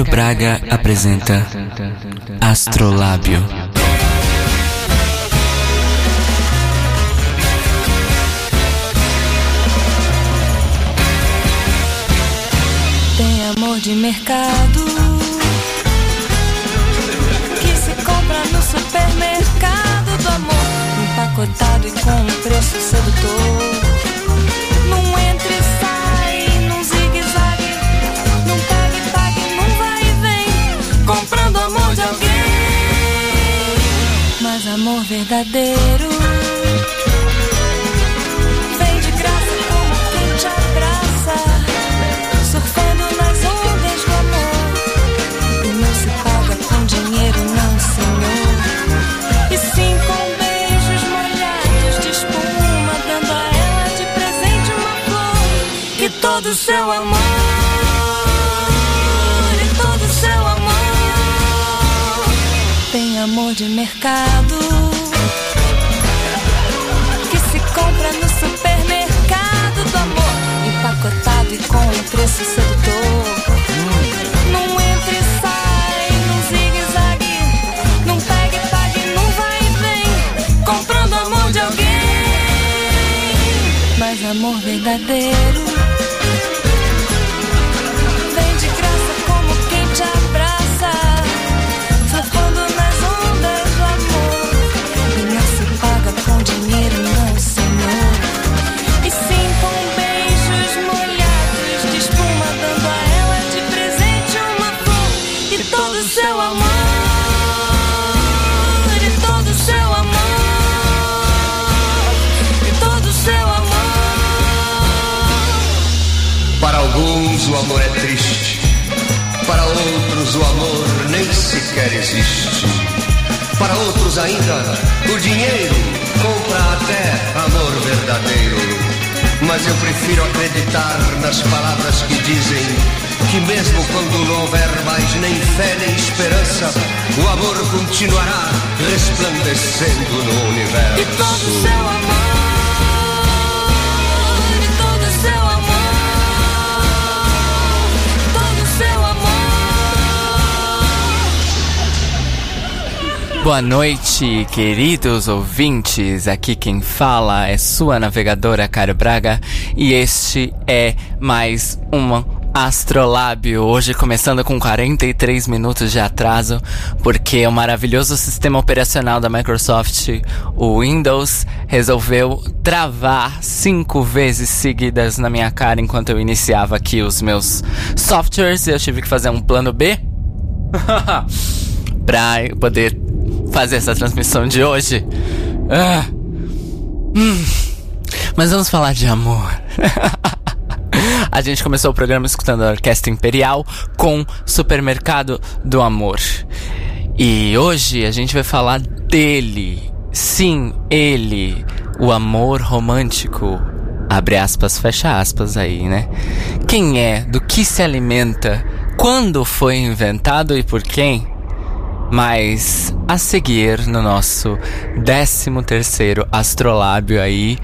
Cário Braga apresenta Astrolábio. Tem amor de mercado que se compra no supermercado do amor, empacotado e com um preço sedutor. Verdadeiro vem de graça como quem te abraça surfando nas ondas do amor. E não se paga com dinheiro, não, senhor. E sim com beijos molhados de espuma, dando a ela de presente uma flor. E todo o seu amor, amor de mercado que se compra no supermercado do amor, empacotado e com um preço sedutor. Num entre e sai, num zigue-zague, num pegue e pague, num vai e vem, comprando amor de alguém. Mas amor verdadeiro alguns o amor é triste, para outros o amor nem sequer existe. Para outros ainda, o dinheiro compra até amor verdadeiro. Mas eu prefiro acreditar nas palavras que dizem que mesmo quando não houver mais nem fé nem esperança, o amor continuará resplandecendo no universo. Boa noite, queridos ouvintes. Aqui quem fala é sua navegadora Cário Braga e este é mais um Astrolábio. Hoje começando com 43 minutos de atraso, porque o maravilhoso sistema operacional da Microsoft, o Windows, resolveu travar cinco vezes seguidas na minha cara enquanto eu iniciava aqui os meus softwares e eu tive que fazer um plano B pra poder fazer essa transmissão de hoje. Ah. Hum. Mas vamos falar de amor. A gente começou o programa escutando a Orquestra Imperial com Supermercado do Amor. E hoje a gente vai falar dele. Sim, ele. O amor romântico. Abre aspas, fecha aspas aí, né? Quem é? Do que se alimenta? Quando foi inventado e por quem? Mas a seguir no nosso 13 terceiro astrolábio aí,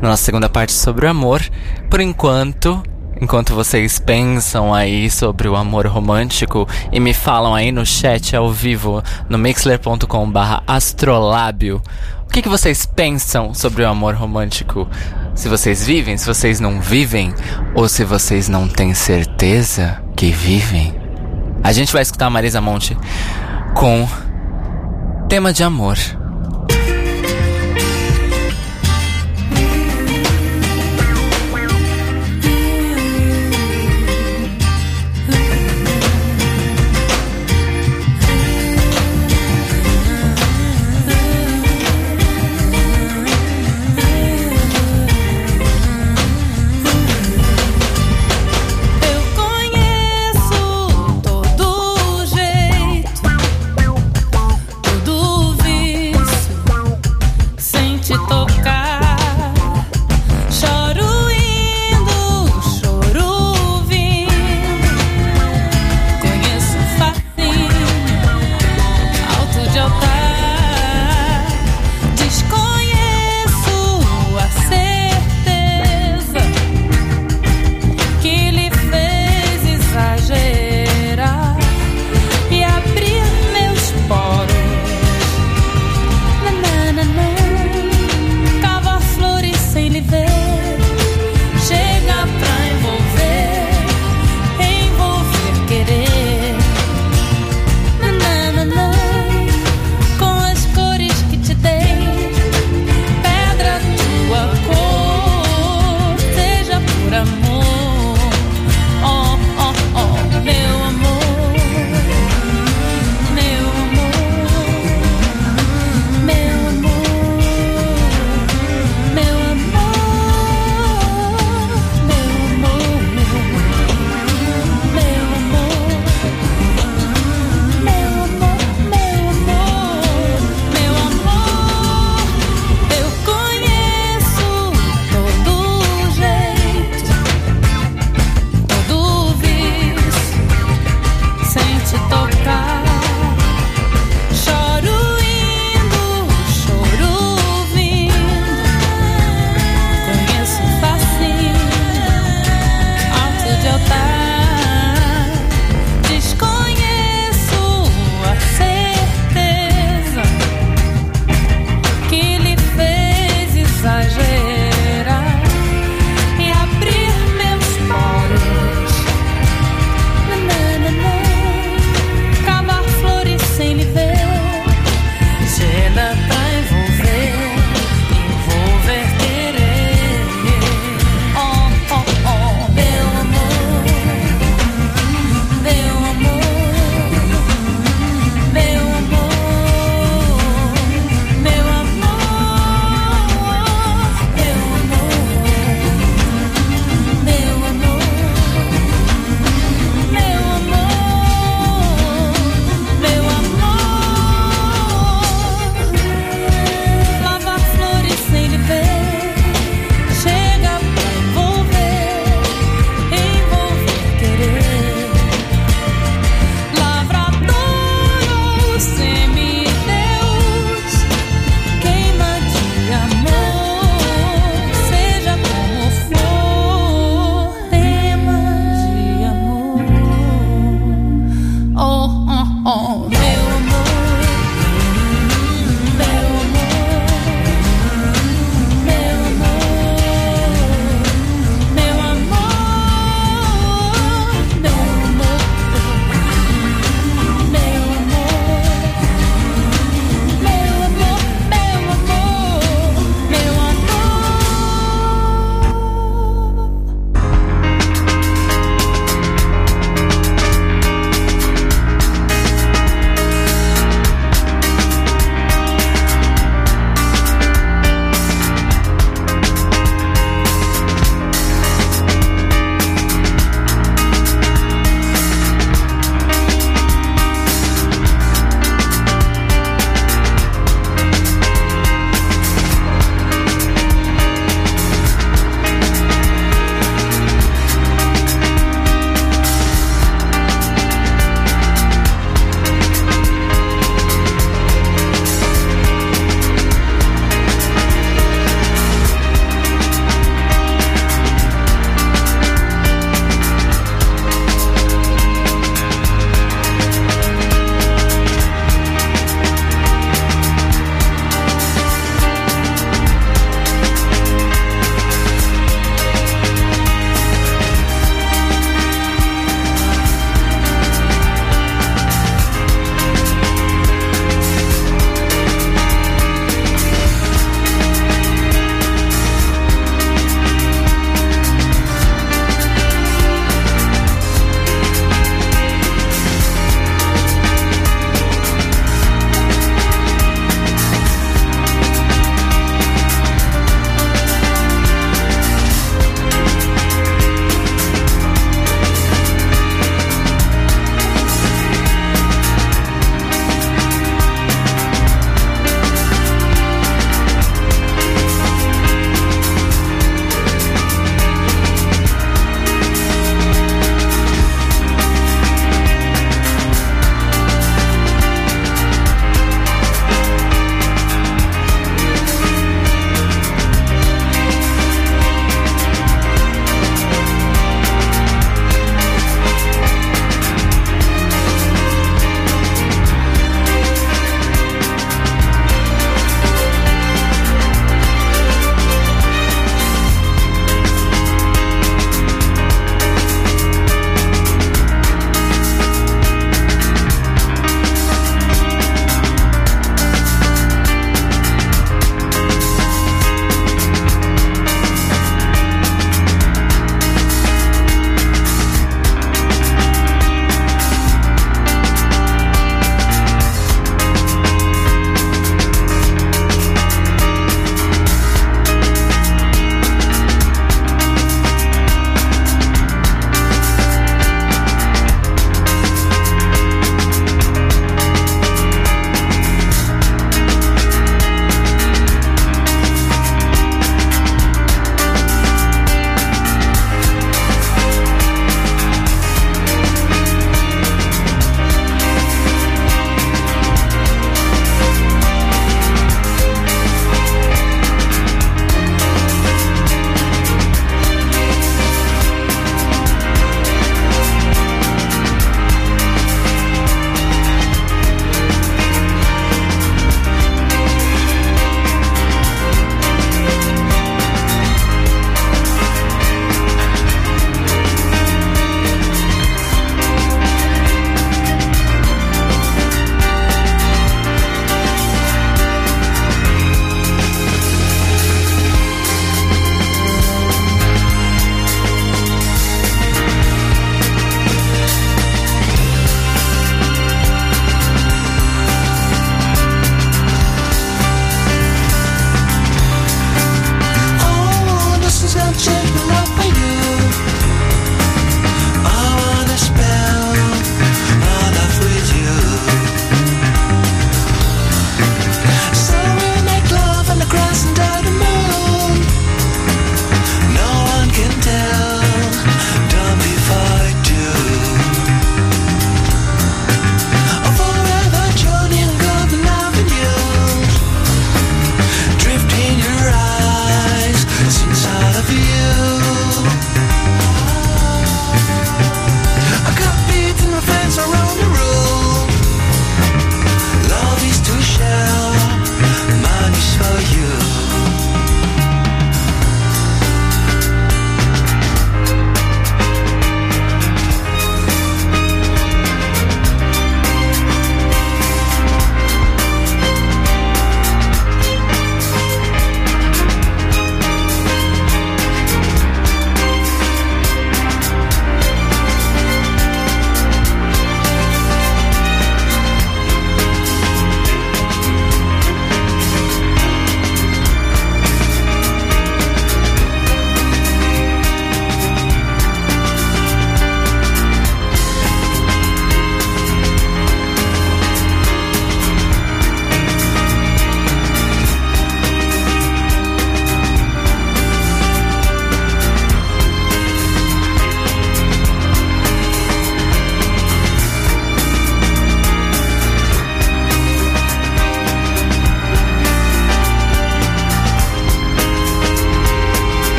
na nossa segunda parte sobre o amor, por enquanto, enquanto vocês pensam aí sobre o amor romântico e me falam aí no chat ao vivo no mixler.com/astrolábio, o que, que vocês pensam sobre o amor romântico? Se vocês vivem, se vocês não vivem, ou se vocês não têm certeza que vivem? A gente vai escutar a Marisa Monte com tema de amor.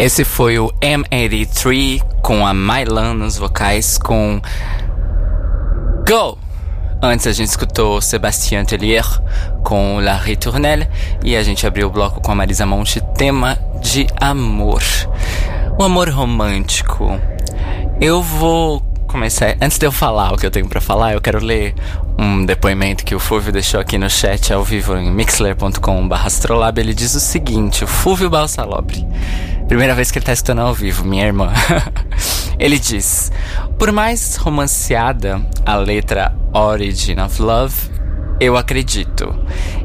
Esse foi o M83 com a Mylan nos vocais com Go! Antes a gente escutou Sébastien Tellier com La Ritournelle e a gente abriu o bloco com a Marisa Monte, tema de amor. O amor romântico. Eu vou começar. Antes de eu falar o que eu tenho para falar, eu quero ler um depoimento que o Fúvio deixou aqui no chat ao vivo em mixler.com/astrolab. Ele diz o seguinte: o Fúvio Balsalobre. Primeira vez que ele tá escutando ao vivo, minha irmã. ele diz: Por mais romanceada a letra Origin of Love, eu acredito.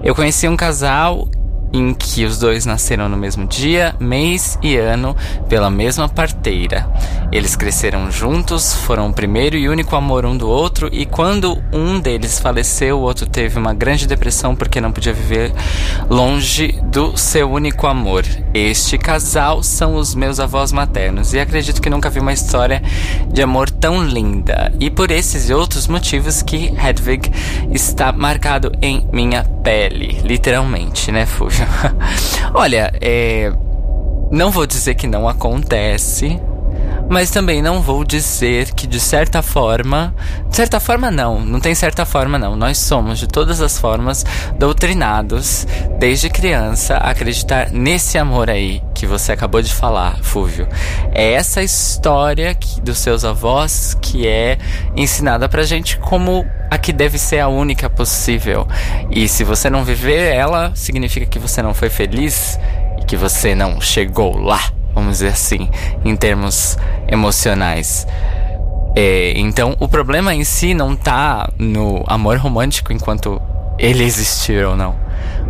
Eu conheci um casal em que os dois nasceram no mesmo dia, mês e ano pela mesma parteira. Eles cresceram juntos, foram o primeiro e único amor um do outro, e quando um deles faleceu, o outro teve uma grande depressão porque não podia viver longe do seu único amor. Este casal são os meus avós maternos, e acredito que nunca vi uma história de amor tão linda. E por esses e outros motivos que Hedwig está marcado em minha pele, literalmente, né, Fuja? Olha, é. Não vou dizer que não acontece, mas também não vou dizer que de certa forma, de certa forma não, não tem certa forma não. Nós somos de todas as formas doutrinados desde criança a acreditar nesse amor aí que você acabou de falar, Fúvio. É essa história que, dos seus avós que é ensinada pra gente como a que deve ser a única possível. E se você não viver ela, significa que você não foi feliz e que você não chegou lá vamos dizer assim, em termos emocionais. É, então, o problema em si não tá no amor romântico enquanto ele existir ou não.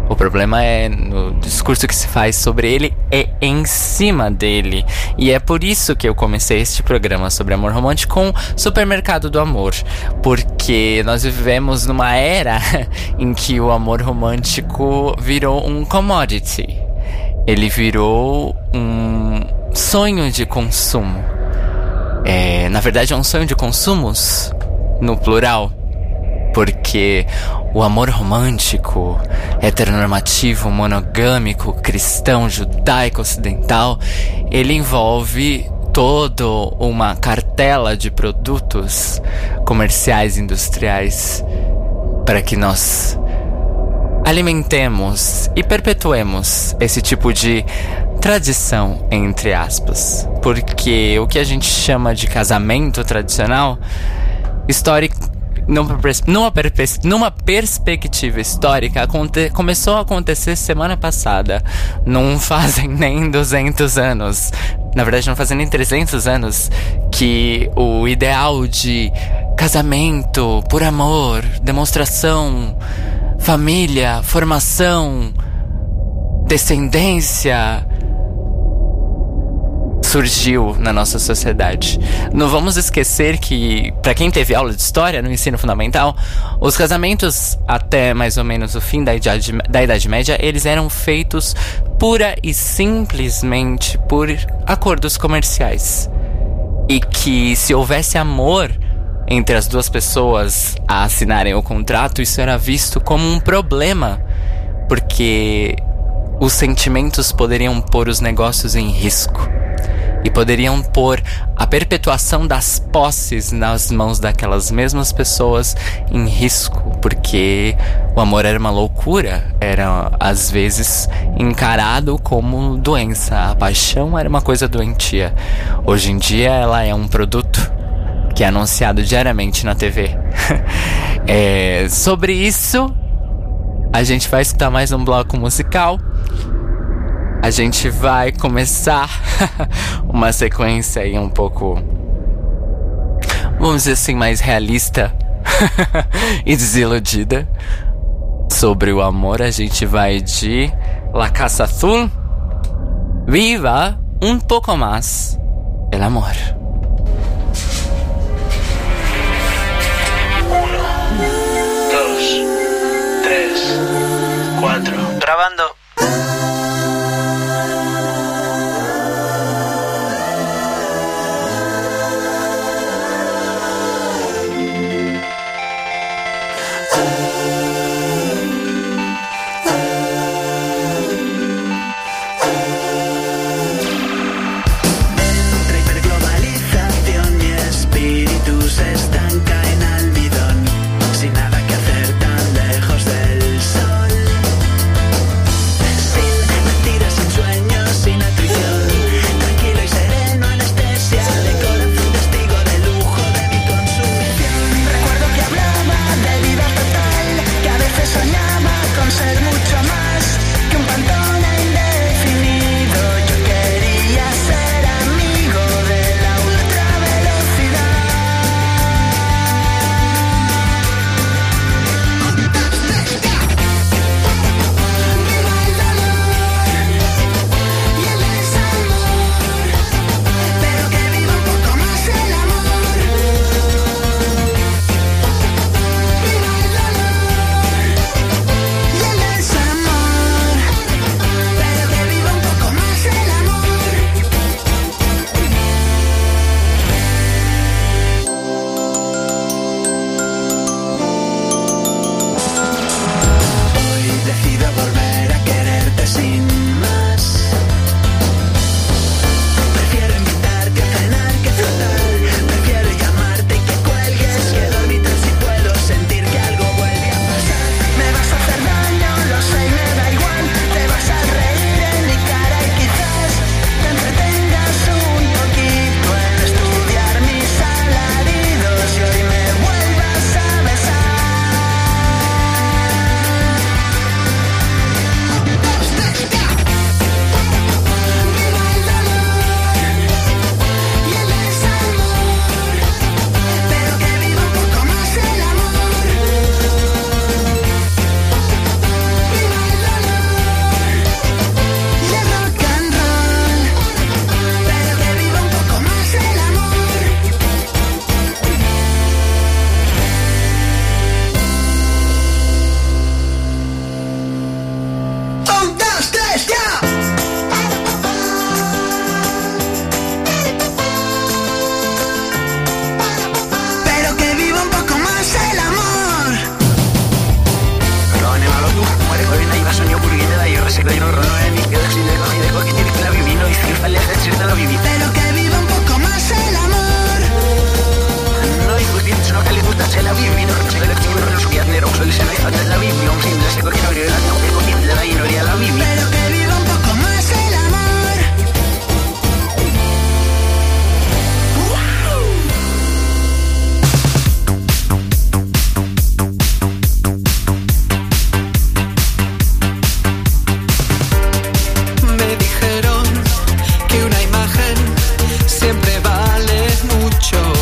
O problema é no discurso que se faz sobre ele, é em cima dele. E é por isso que eu comecei este programa sobre amor romântico com Supermercado do Amor. Porque nós vivemos numa era em que o amor romântico virou um commodity. Ele virou um sonho de consumo. É, na verdade, é um sonho de consumos, no plural. Porque o amor romântico, heteronormativo, monogâmico, cristão, judaico, ocidental, ele envolve toda uma cartela de produtos comerciais industriais para que nós alimentemos e perpetuemos esse tipo de tradição, entre aspas. Porque o que a gente chama de casamento tradicional, histórico, numa, numa, numa perspectiva histórica, começou a acontecer semana passada. Não fazem nem 200 anos. Na verdade, não fazem nem 300 anos que o ideal de casamento por amor, demonstração família, formação, descendência surgiu na nossa sociedade. Não vamos esquecer que, para quem teve aula de história no ensino fundamental, os casamentos até mais ou menos o fim da idade, da idade Média, eles eram feitos pura e simplesmente por acordos comerciais. E que se houvesse amor entre as duas pessoas a assinarem o contrato, isso era visto como um problema, porque os sentimentos poderiam pôr os negócios em risco e poderiam pôr a perpetuação das posses nas mãos daquelas mesmas pessoas em risco, porque o amor era uma loucura, era às vezes encarado como doença, a paixão era uma coisa doentia. Hoje em dia ela é um produto que é anunciado diariamente na TV. é, sobre isso, a gente vai escutar mais um bloco musical. A gente vai começar uma sequência aí um pouco, vamos dizer assim, mais realista e desiludida sobre o amor. A gente vai de La Casa Azul, Viva um pouco mais el amor. mucho.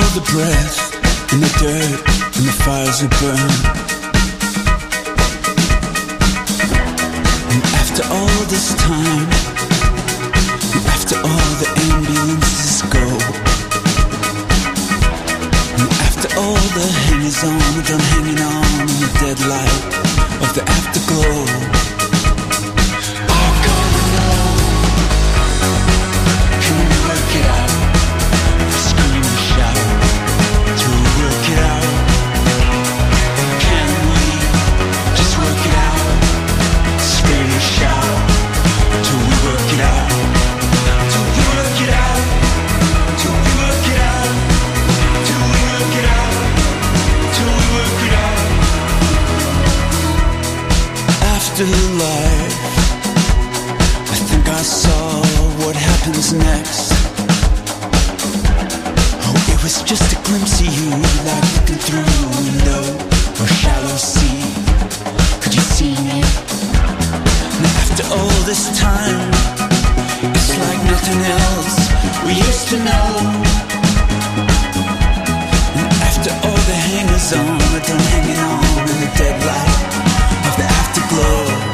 hold the breath and the dirt and the fires that burn. And after all this time, and after all the ambulances go, and after all the hangers on, we're done hanging on in the dead light of the afterglow. life. I think I saw what happens next. Oh, it was just a glimpse of you, like looking through a window or shallow sea. Could you see me? And after all this time, it's like nothing else we used to know. And after all the hangers on, we're done hanging on in the deadlight of the afterglow.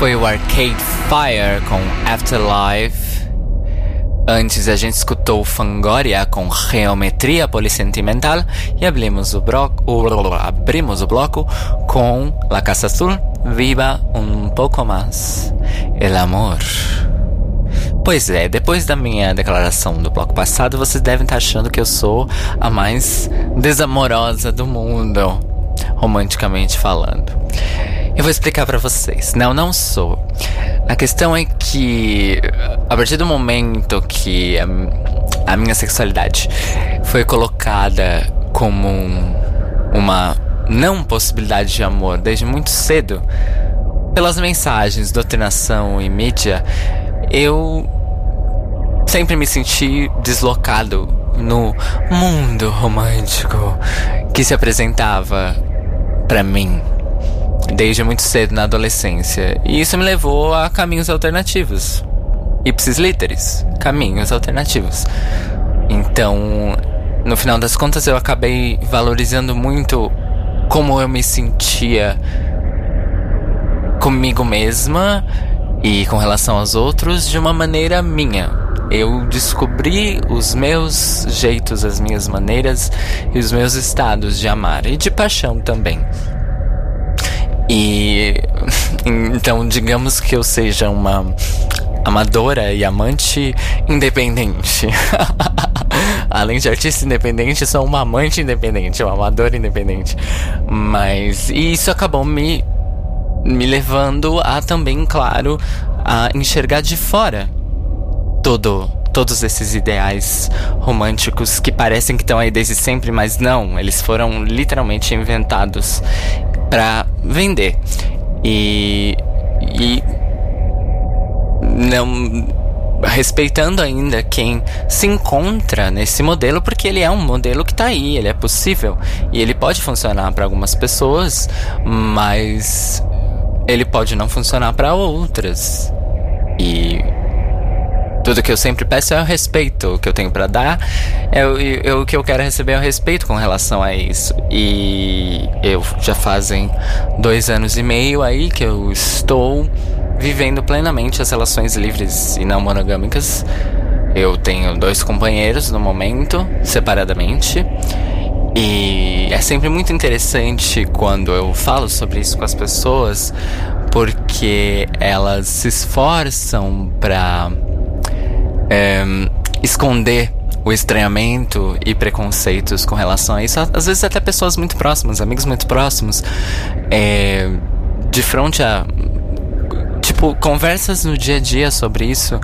Foi o Arcade Fire com Afterlife. Antes a gente escutou Fangoria com Geometria Polissentimental e abrimos o, bloco, o, abrimos o bloco com La Casa Azul, Viva um pouco mais, El Amor. Pois é, depois da minha declaração do bloco passado, vocês devem estar achando que eu sou a mais desamorosa do mundo, romanticamente falando. Eu vou explicar pra vocês. Não, não sou. A questão é que a partir do momento que a, a minha sexualidade foi colocada como um- uma não possibilidade de amor desde muito cedo, pelas mensagens, doutrinação e mídia, eu sempre me senti deslocado no mundo romântico que se apresentava pra mim desde muito cedo na adolescência. E isso me levou a caminhos alternativos. Ipsis literis, caminhos alternativos. Então, no final das contas, eu acabei valorizando muito como eu me sentia comigo mesma e com relação aos outros de uma maneira minha. Eu descobri os meus jeitos, as minhas maneiras e os meus estados de amar e de paixão também. E então, digamos que eu seja uma amadora e amante independente. Além de artista independente, sou uma amante independente, uma amadora independente. Mas e isso acabou me me levando a também, claro, a enxergar de fora todo todos esses ideais românticos que parecem que estão aí desde sempre, mas não, eles foram literalmente inventados para vender. E e não respeitando ainda quem se encontra nesse modelo, porque ele é um modelo que tá aí, ele é possível e ele pode funcionar para algumas pessoas, mas ele pode não funcionar para outras. E tudo que eu sempre peço é o respeito. Que eu tenho para dar é o, é o que eu quero receber é o respeito com relação a isso. E eu já fazem dois anos e meio aí que eu estou vivendo plenamente as relações livres e não monogâmicas. Eu tenho dois companheiros no momento, separadamente. E é sempre muito interessante quando eu falo sobre isso com as pessoas, porque elas se esforçam pra é, esconder o estranhamento e preconceitos com relação a isso. Às vezes até pessoas muito próximas, amigos muito próximos, é, de frente a tipo conversas no dia a dia sobre isso.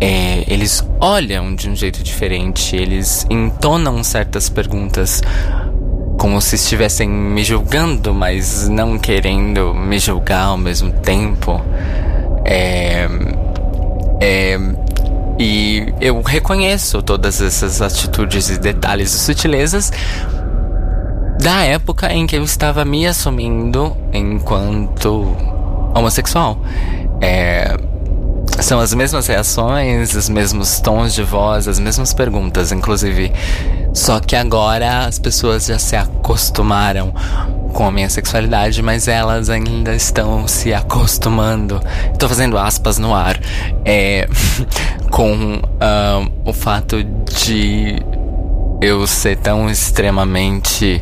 É, eles olham de um jeito diferente, eles entonam certas perguntas como se estivessem me julgando, mas não querendo me julgar ao mesmo tempo. É, é, e eu reconheço todas essas atitudes e detalhes e sutilezas da época em que eu estava me assumindo enquanto homossexual. É, são as mesmas reações, os mesmos tons de voz, as mesmas perguntas, inclusive. Só que agora as pessoas já se acostumaram com a minha sexualidade, mas elas ainda estão se acostumando. Estou fazendo aspas no ar. É, com ah, o fato de eu ser tão extremamente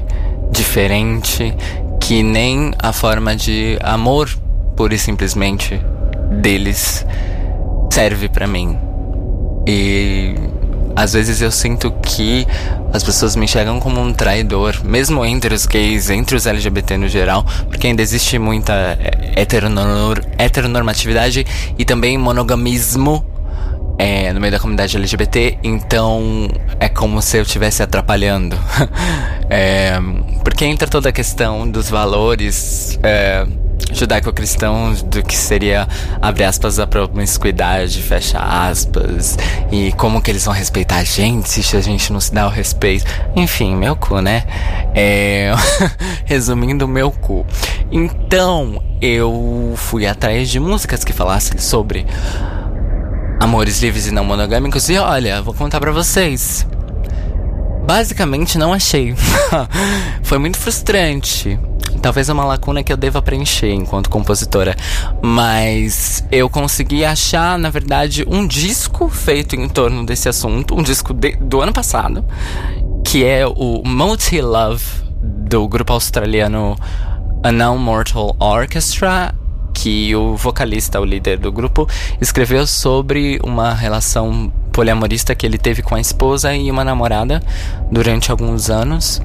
diferente que nem a forma de amor pura e simplesmente deles serve pra mim. E às vezes eu sinto que as pessoas me enxergam como um traidor, mesmo entre os gays, entre os LGBT no geral, porque ainda existe muita é, heteronor heteronormatividade e também monogamismo é, no meio da comunidade LGBT, então é como se eu estivesse atrapalhando. é, porque entra toda a questão dos valores. É, judaico-cristãos do que seria, abre aspas, a promiscuidade, fecha aspas, e como que eles vão respeitar a gente se a gente não se dá o respeito. Enfim, meu cu, né? É... Resumindo, meu cu. Então, eu fui atrás de músicas que falassem sobre amores livres e não monogâmicos, e olha, vou contar pra vocês. Basicamente não achei. Foi muito frustrante. Talvez uma lacuna que eu deva preencher enquanto compositora. Mas eu consegui achar, na verdade, um disco feito em torno desse assunto. Um disco de, do ano passado. Que é o Multi Love, do grupo australiano A Now Mortal Orchestra. Que o vocalista, o líder do grupo, escreveu sobre uma relação poliamorista que ele teve com a esposa e uma namorada durante alguns anos.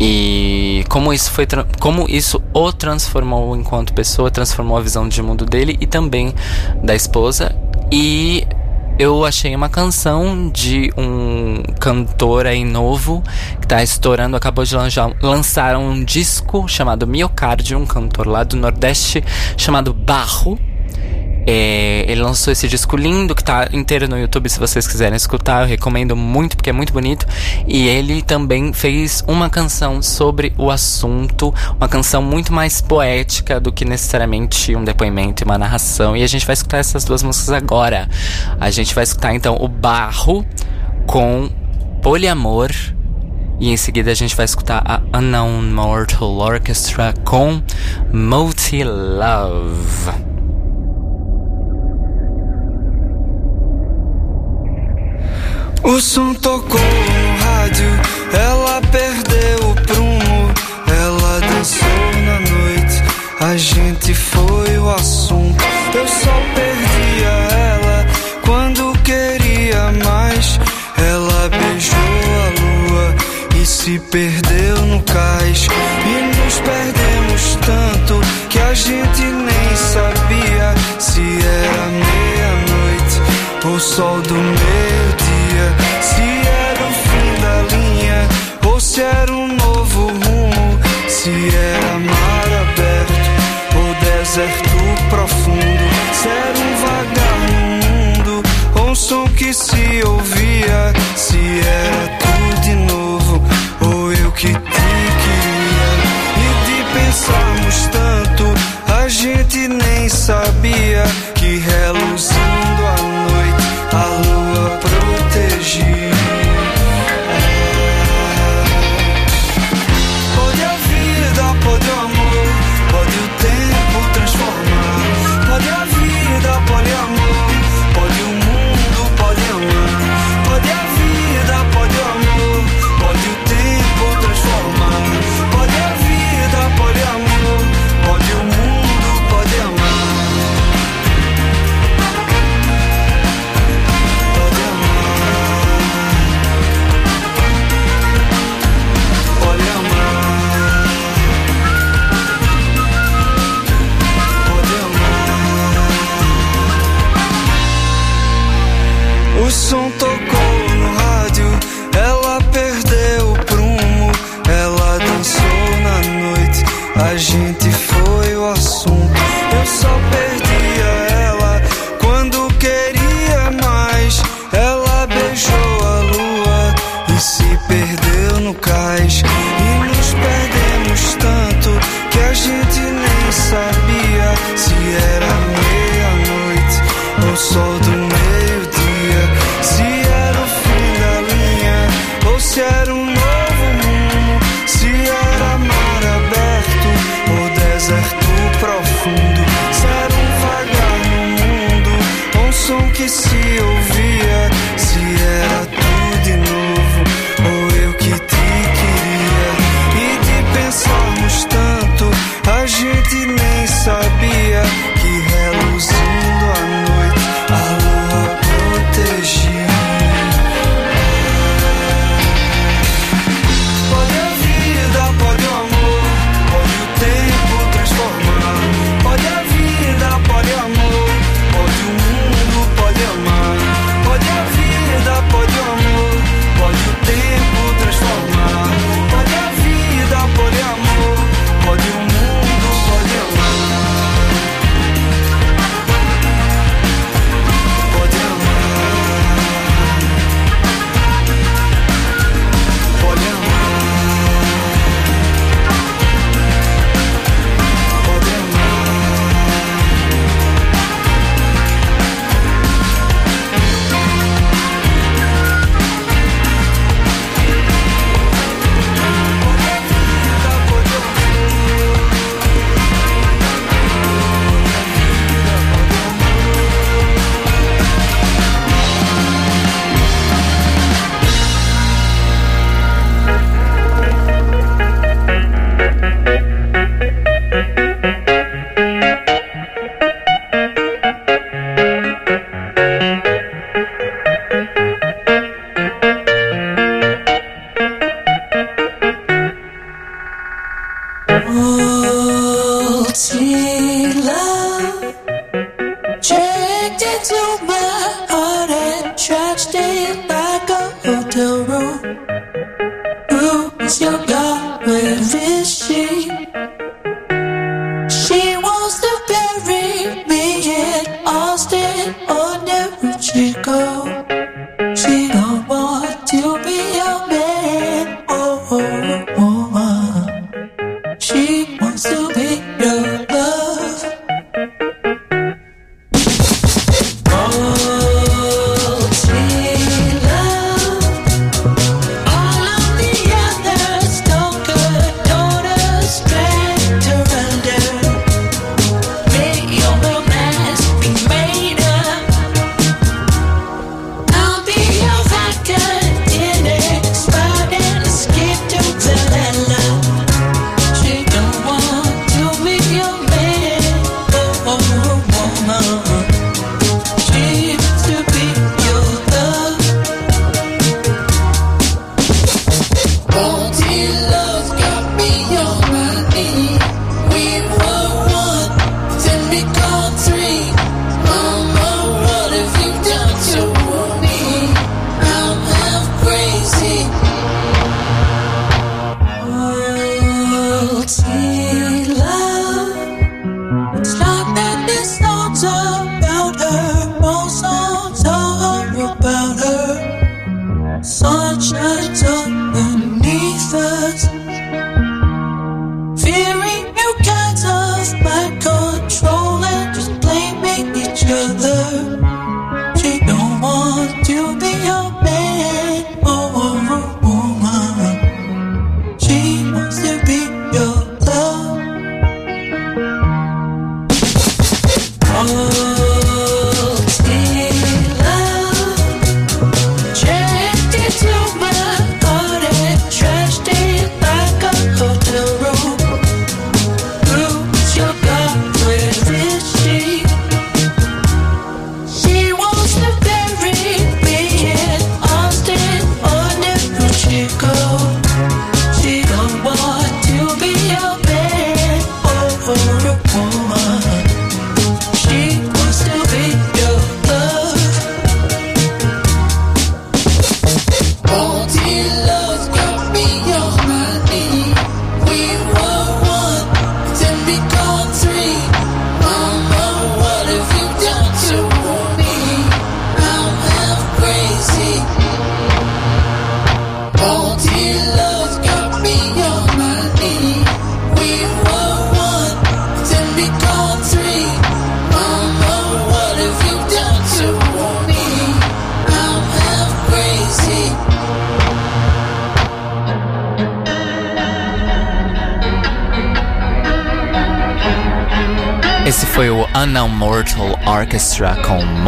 E como isso foi como isso o transformou enquanto pessoa transformou a visão de mundo dele e também da esposa. E eu achei uma canção de um cantor aí novo que tá estourando, acabou de lançar, lançar um disco chamado Miocárdio, um cantor lá do Nordeste chamado Barro. É, ele lançou esse disco lindo que tá inteiro no YouTube se vocês quiserem escutar. Eu recomendo muito porque é muito bonito. E ele também fez uma canção sobre o assunto, uma canção muito mais poética do que necessariamente um depoimento e uma narração. E a gente vai escutar essas duas músicas agora. A gente vai escutar então o Barro com Poliamor. E em seguida a gente vai escutar a Unknown Mortal Orchestra com Multi Love. O som tocou no rádio, ela perdeu o prumo, ela dançou na noite, a gente foi o assunto. Eu só perdia ela quando queria mais. Ela beijou a lua e se perdeu no cais. E nos perdemos tanto que a gente nem sabia se era meia-noite ou sol do Se era o fim da linha ou se era um novo rumo. Se era mar aberto ou deserto profundo. Se era um vagar no mundo ou um som que se ouvia. Se era tudo de novo ou eu que te queria. E de pensarmos tanto, a gente nem sabia checked into my heart and trashed it like a hotel room. Who is your God? Where is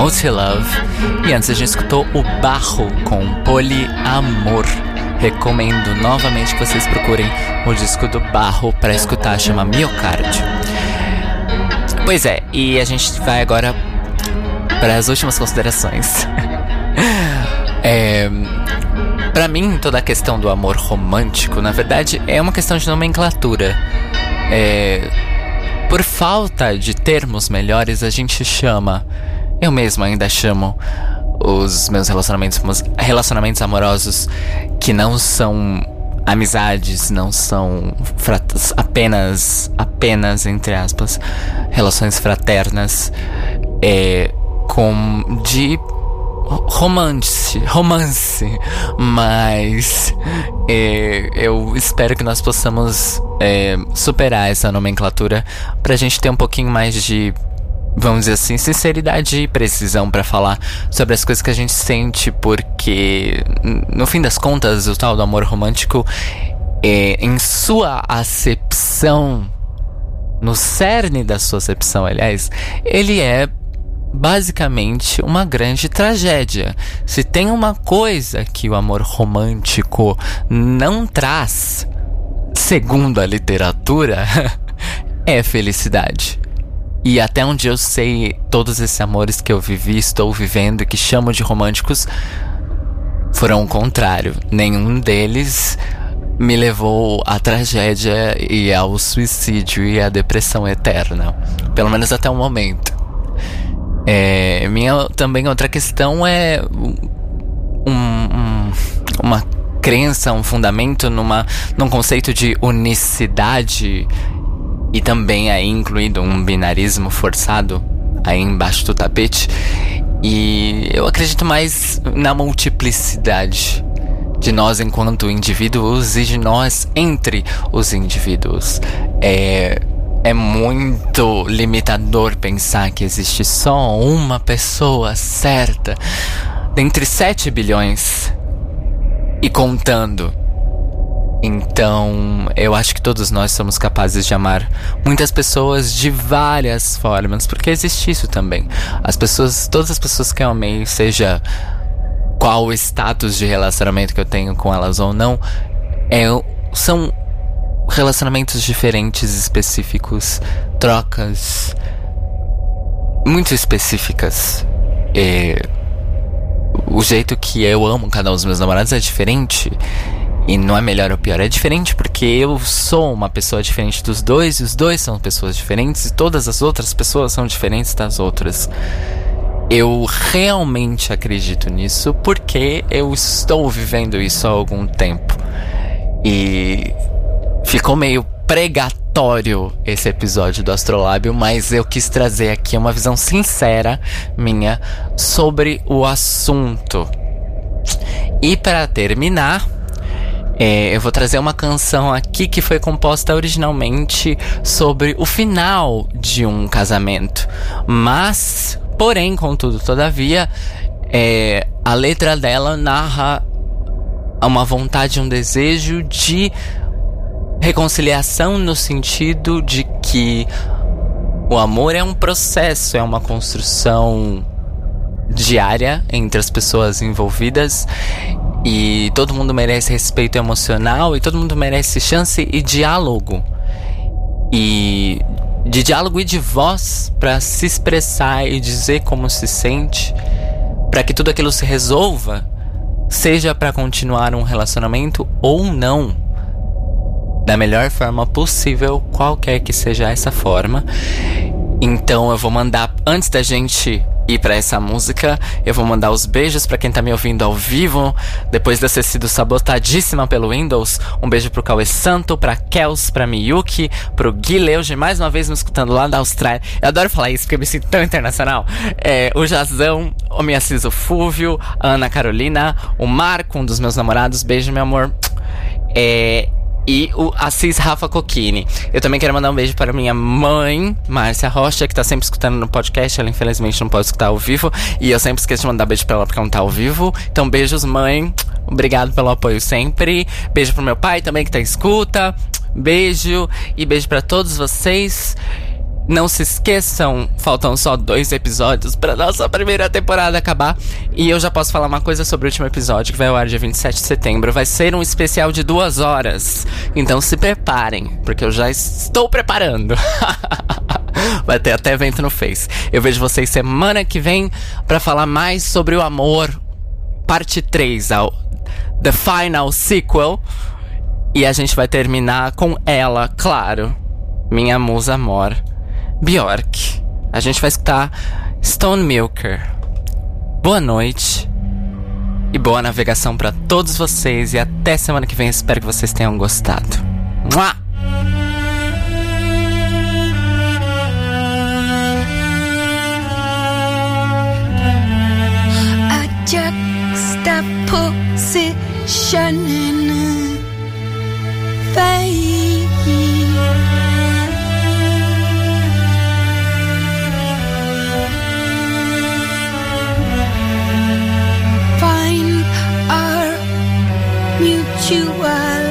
com Multilove. E antes a gente escutou o Barro com Poliamor. Recomendo novamente que vocês procurem o disco do Barro para escutar, chama Miocárdio. Pois é, e a gente vai agora para as últimas considerações. é, para mim, toda a questão do amor romântico, na verdade, é uma questão de nomenclatura. É, por falta de termos melhores, a gente chama, eu mesmo ainda chamo os meus relacionamentos, relacionamentos amorosos que não são amizades, não são frat- apenas, apenas entre aspas, relações fraternas, é, com de romance, romance, mas é, eu espero que nós possamos é, superar essa nomenclatura pra gente ter um pouquinho mais de, vamos dizer assim, sinceridade e precisão pra falar sobre as coisas que a gente sente, porque no fim das contas o tal do amor romântico, é, em sua acepção, no cerne da sua acepção, aliás, ele é basicamente uma grande tragédia. Se tem uma coisa que o amor romântico não traz, segundo a literatura, é felicidade. E até onde eu sei, todos esses amores que eu vivi, estou vivendo e que chamo de românticos foram o contrário. Nenhum deles me levou à tragédia e ao suicídio e à depressão eterna. Pelo menos até o momento. É, minha também outra questão é um- um- uma crença, um fundamento numa, num conceito de unicidade e também aí incluído um binarismo forçado aí embaixo do tapete. E eu acredito mais na multiplicidade de nós enquanto indivíduos e de nós entre os indivíduos. É, é muito limitador pensar que existe só uma pessoa certa dentre 7 bilhões e contando. Então, eu acho que todos nós somos capazes de amar muitas pessoas de várias formas, porque existe isso também. As pessoas, todas as pessoas que eu amei, seja qual o status de relacionamento que eu tenho com elas ou não, é, são relacionamentos diferentes, específicos, trocas muito específicas. É, o jeito que eu amo cada um dos meus namorados é diferente. E não é melhor ou pior, é diferente porque eu sou uma pessoa diferente dos dois, e os dois são pessoas diferentes, e todas as outras pessoas são diferentes das outras. Eu realmente acredito nisso porque eu estou vivendo isso há algum tempo. E ficou meio pregatório esse episódio do Astrolábio, mas eu quis trazer aqui uma visão sincera minha sobre o assunto. E para terminar, é, eu vou trazer uma canção aqui que foi composta originalmente sobre o final de um casamento. Mas, porém, contudo, todavia, é, a letra dela narra uma vontade, um desejo de reconciliação no sentido de que o amor é um processo, é uma construção diária entre as pessoas envolvidas e todo mundo merece respeito emocional e todo mundo merece chance e diálogo. E de diálogo e de voz para se expressar e dizer como se sente, para que tudo aquilo se resolva, seja para continuar um relacionamento ou não. Da melhor forma possível, qualquer que seja essa forma. Então eu vou mandar antes da gente ir pra essa música, eu vou mandar os beijos pra quem tá me ouvindo ao vivo, depois de eu ter sido sabotadíssima pelo Windows. Um beijo pro Cauê Santo, pra Kels, pra Miyuki, pro Gui Leuge, mais uma vez me escutando lá da Austrália. Eu adoro falar isso porque eu me sinto tão internacional. É, o Jazão, o Miaciso Fúvio, a Ana Carolina, o Marco, um dos meus namorados. Beijo, meu amor. É, e o Assis Rafa Coquini. Eu também quero mandar um beijo para minha mãe, Márcia Rocha, que tá sempre escutando no podcast. Ela infelizmente não pode escutar ao vivo. E eu sempre esqueço de mandar beijo pra ela porque ela não tá ao vivo. Então, beijos, mãe. Obrigado pelo apoio sempre. Beijo pro meu pai também que tá escuta. Beijo e beijo para todos vocês. Não se esqueçam, faltam só dois episódios pra nossa primeira temporada acabar. E eu já posso falar uma coisa sobre o último episódio, que vai ao ar dia 27 de setembro. Vai ser um especial de duas horas. Então se preparem, porque eu já estou preparando. vai ter até evento no Face. Eu vejo vocês semana que vem pra falar mais sobre o amor, parte 3, ao The Final Sequel. E a gente vai terminar com ela, claro. Minha musa amor, Bjork. A gente vai escutar Stone Milker. Boa noite. E boa navegação pra todos vocês. E até semana que vem. Espero que vocês tenham gostado. Mua! juxtaposition Find you are